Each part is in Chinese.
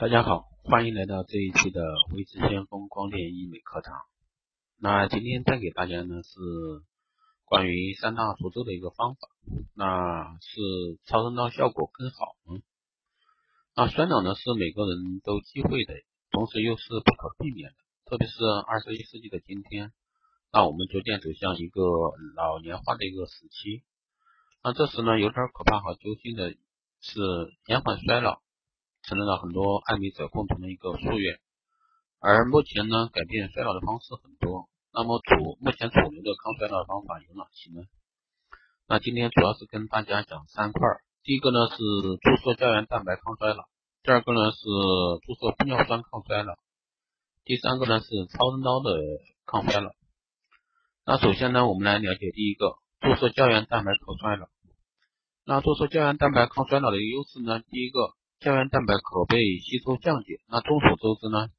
大家好，欢迎来到这一期的微智先锋光电医美课堂。那今天带给大家呢是关于三大除皱的一个方法，那是超声刀效果更好。嗯，那衰老呢是每个人都忌讳的，同时又是不可避免的，特别是二十一世纪的今天，那我们逐渐走向一个老年化的一个时期。那这时呢有点可怕和揪心的是延缓衰老。成了很多爱美者共同的一个夙愿，而目前呢，改变衰老的方式很多。那么主目前主流的抗衰老方法有哪些呢？那今天主要是跟大家讲三块。第一个呢是注射胶原蛋白抗衰老，第二个呢是注射玻尿酸抗衰老，第三个呢是超声刀的抗衰老。那首先呢，我们来了解第一个注射胶原蛋白抗衰老。那注射胶原蛋白抗衰老的一个优势呢，第一个。胶原蛋白可被吸收降解，那众所周知呢，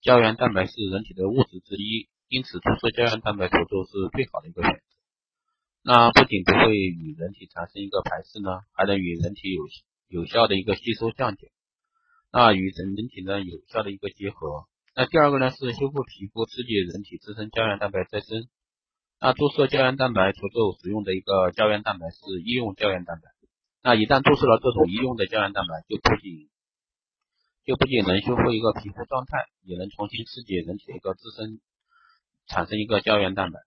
胶原蛋白是人体的物质之一，因此注射胶原蛋白除皱是最好的一个选择。那不仅不会与人体产生一个排斥呢，还能与人体有有效的一个吸收降解，那与人人体呢有效的一个结合。那第二个呢是修复皮肤，刺激人体自身胶原蛋白再生。那注射胶原蛋白除皱使用的一个胶原蛋白是医用胶原蛋白。那一旦注射了这种医用的胶原蛋白，就不仅就不仅能修复一个皮肤状态，也能重新刺激人体的一个自身产生一个胶原蛋白。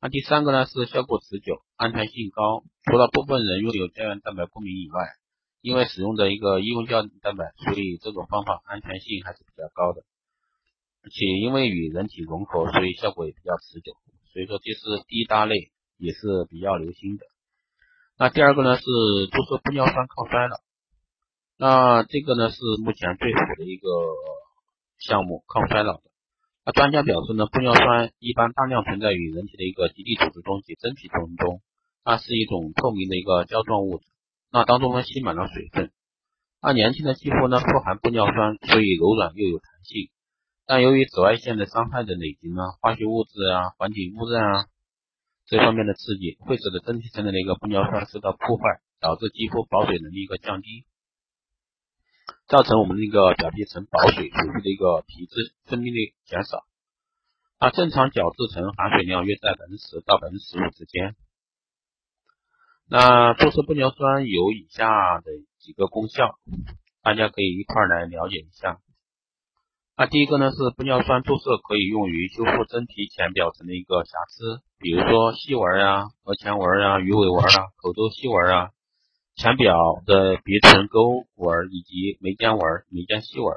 那第三个呢是效果持久，安全性高。除了部分人拥有胶原蛋白过敏以外，因为使用的一个医用胶原蛋白，所以这种方法安全性还是比较高的。且因为与人体融合，所以效果也比较持久。所以说这是第一大类，也是比较流行的。那第二个呢是注射玻尿酸抗衰老，那这个呢是目前最火的一个项目，抗衰老的。那专家表示呢，玻尿酸一般大量存在于人体的一个基底组织中及真皮层中，它是一种透明的一个胶状物质，那当中呢吸满了水分。那年轻的肌肤呢富含玻尿酸，所以柔软又有弹性。但由于紫外线的伤害的累积呢，化学物质啊，环境污染啊。这方面的刺激会使得真皮层的一个玻尿酸受到破坏，导致肌肤保水能力一个降低，造成我们那个表皮层保水水分的一个皮质分泌率减少。那正常角质层含水量约在百分之十到百分之十五之间。那注射玻尿酸有以下的几个功效，大家可以一块来了解一下。那第一个呢是玻尿酸注射可以用于修复真皮前表层的一个瑕疵，比如说细纹啊、额前纹啊、鱼尾纹啊、口周细纹啊、前表的鼻唇沟纹以及眉间纹、眉间细纹，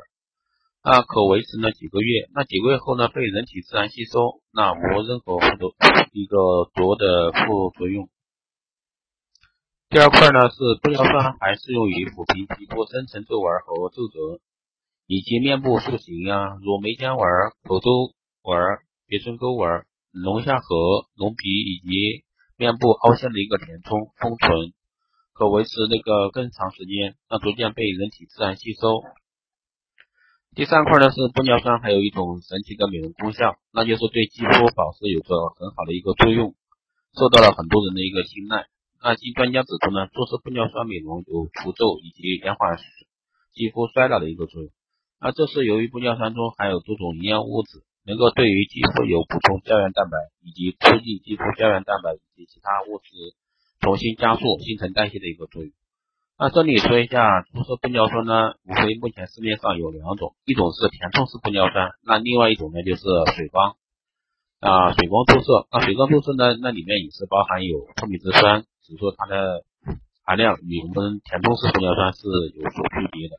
那可维持呢几个月，那几个月后呢被人体自然吸收，那无任何副作一个多的副作用。第二块呢是玻尿酸还适用于抚平皮肤深层皱纹和皱褶。以及面部塑形呀，如眉间纹、口周纹、鼻唇沟纹、龙下颌、龙鼻以及面部凹陷的一个填充、丰唇，可维持那个更长时间，那逐渐被人体自然吸收。第三块呢是玻尿酸，还有一种神奇的美容功效，那就是对肌肤保湿有着很好的一个作用，受到了很多人的一个青睐。那经专家指出呢，注射玻尿酸美容有除皱以及延缓肌肤衰老的一个作用。那这是由于玻尿酸中含有多种营养物质，能够对于肌肤有补充胶原蛋白，以及促进肌肤胶原蛋白以及其他物质重新加速新陈代谢的一个作用。那这里说一下，注射玻尿酸呢，无非目前市面上有两种，一种是填充式玻尿酸，那另外一种呢就是水光啊水光注射。那水光注射呢，那里面也是包含有透明质酸，只是说它的含量与我们填充式玻尿酸是有所区别的。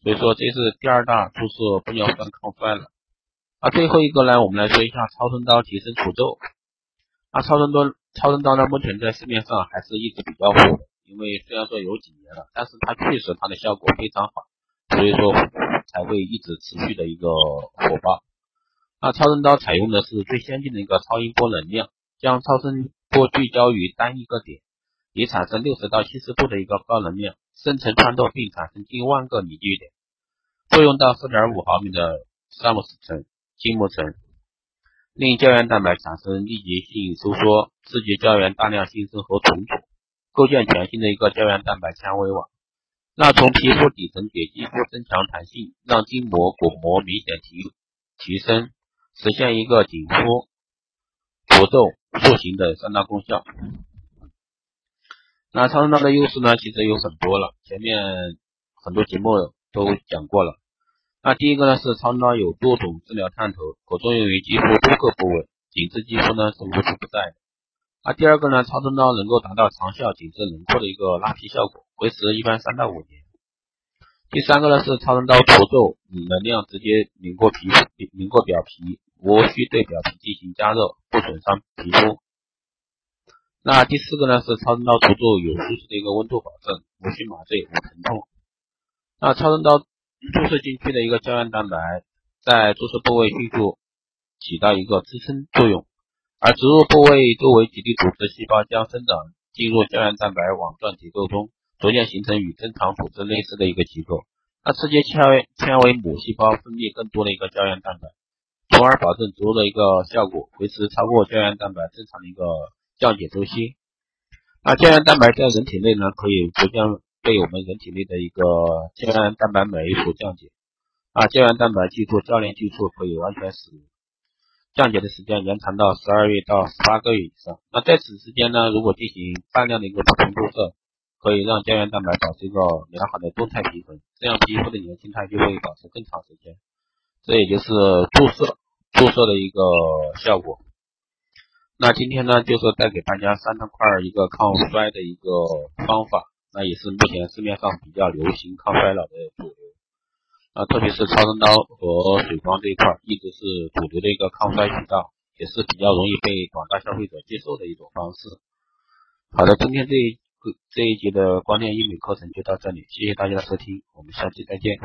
所以说这是第二大注射玻尿酸抗衰老。那最后一个呢，我们来说一下超声刀提升除皱。那超声刀超声刀呢，目前在市面上还是一直比较火的，因为虽然说有几年了，但是它确实它的效果非常好，所以说才会一直持续的一个火爆。那超声刀采用的是最先进的一个超音波能量，将超声波聚焦于单一个点，以产生六十到七十度的一个高能量，深层穿透并产生近万个凝聚点。作用到四点五毫米的萨姆斯层筋膜层，令胶原蛋白产生立即性收缩，刺激胶原大量新生和重组，构建全新的一个胶原蛋白纤维网。那从皮肤底层给肌肤增强弹性，让筋膜骨膜明显提提升，实现一个紧肤、除皱、塑形的三大功效。那超声刀的优势呢，其实有很多了，前面很多节目都讲过了。那第一个呢是超声刀有多种治疗探头，可作用于肌肤多个部位，紧致肌肤呢是无处不在的。那第二个呢，超声刀能够达到长效紧致轮廓的一个拉皮效果，维持一般三到五年。第三个呢是超声刀除皱，能量直接拧过皮肤，拧过表皮，无需对表皮进行加热，不损伤皮肤。那第四个呢是超声刀除皱有舒适的一个温度保证，无需麻醉，无疼痛。那超声刀注射进去的一个胶原蛋白，在注射部位迅速起到一个支撑作用。而植入部位周围基地组织细胞将生长进入胶原蛋白网状结构中，逐渐形成与正常组织类似的一个结构。那刺激纤维纤维母细胞分泌更多的一个胶原蛋白，从而保证植入的一个效果，维持超过胶原蛋白正常的一个降解周期。那胶原蛋白在人体内呢，可以逐渐被我们人体内的一个胶原蛋白酶所降解。啊，胶原蛋白记住教练技术可以完全使。降解的时间延长到十二月到十八个月以上。那在此之间呢，如果进行大量的一个补充注射，可以让胶原蛋白保持一个良好的动态平衡，这样皮肤的年轻态就会保持更长时间。这也就是注射注射的一个效果。那今天呢，就是带给大家三大块一个抗衰的一个方法，那也是目前市面上比较流行抗衰老的主流。啊，特别是超声刀和水光这一块，一直是主流的一个抗衰渠道，也是比较容易被广大消费者接受的一种方式。好的，今天这一这一节的光电医美课程就到这里，谢谢大家的收听，我们下期再见。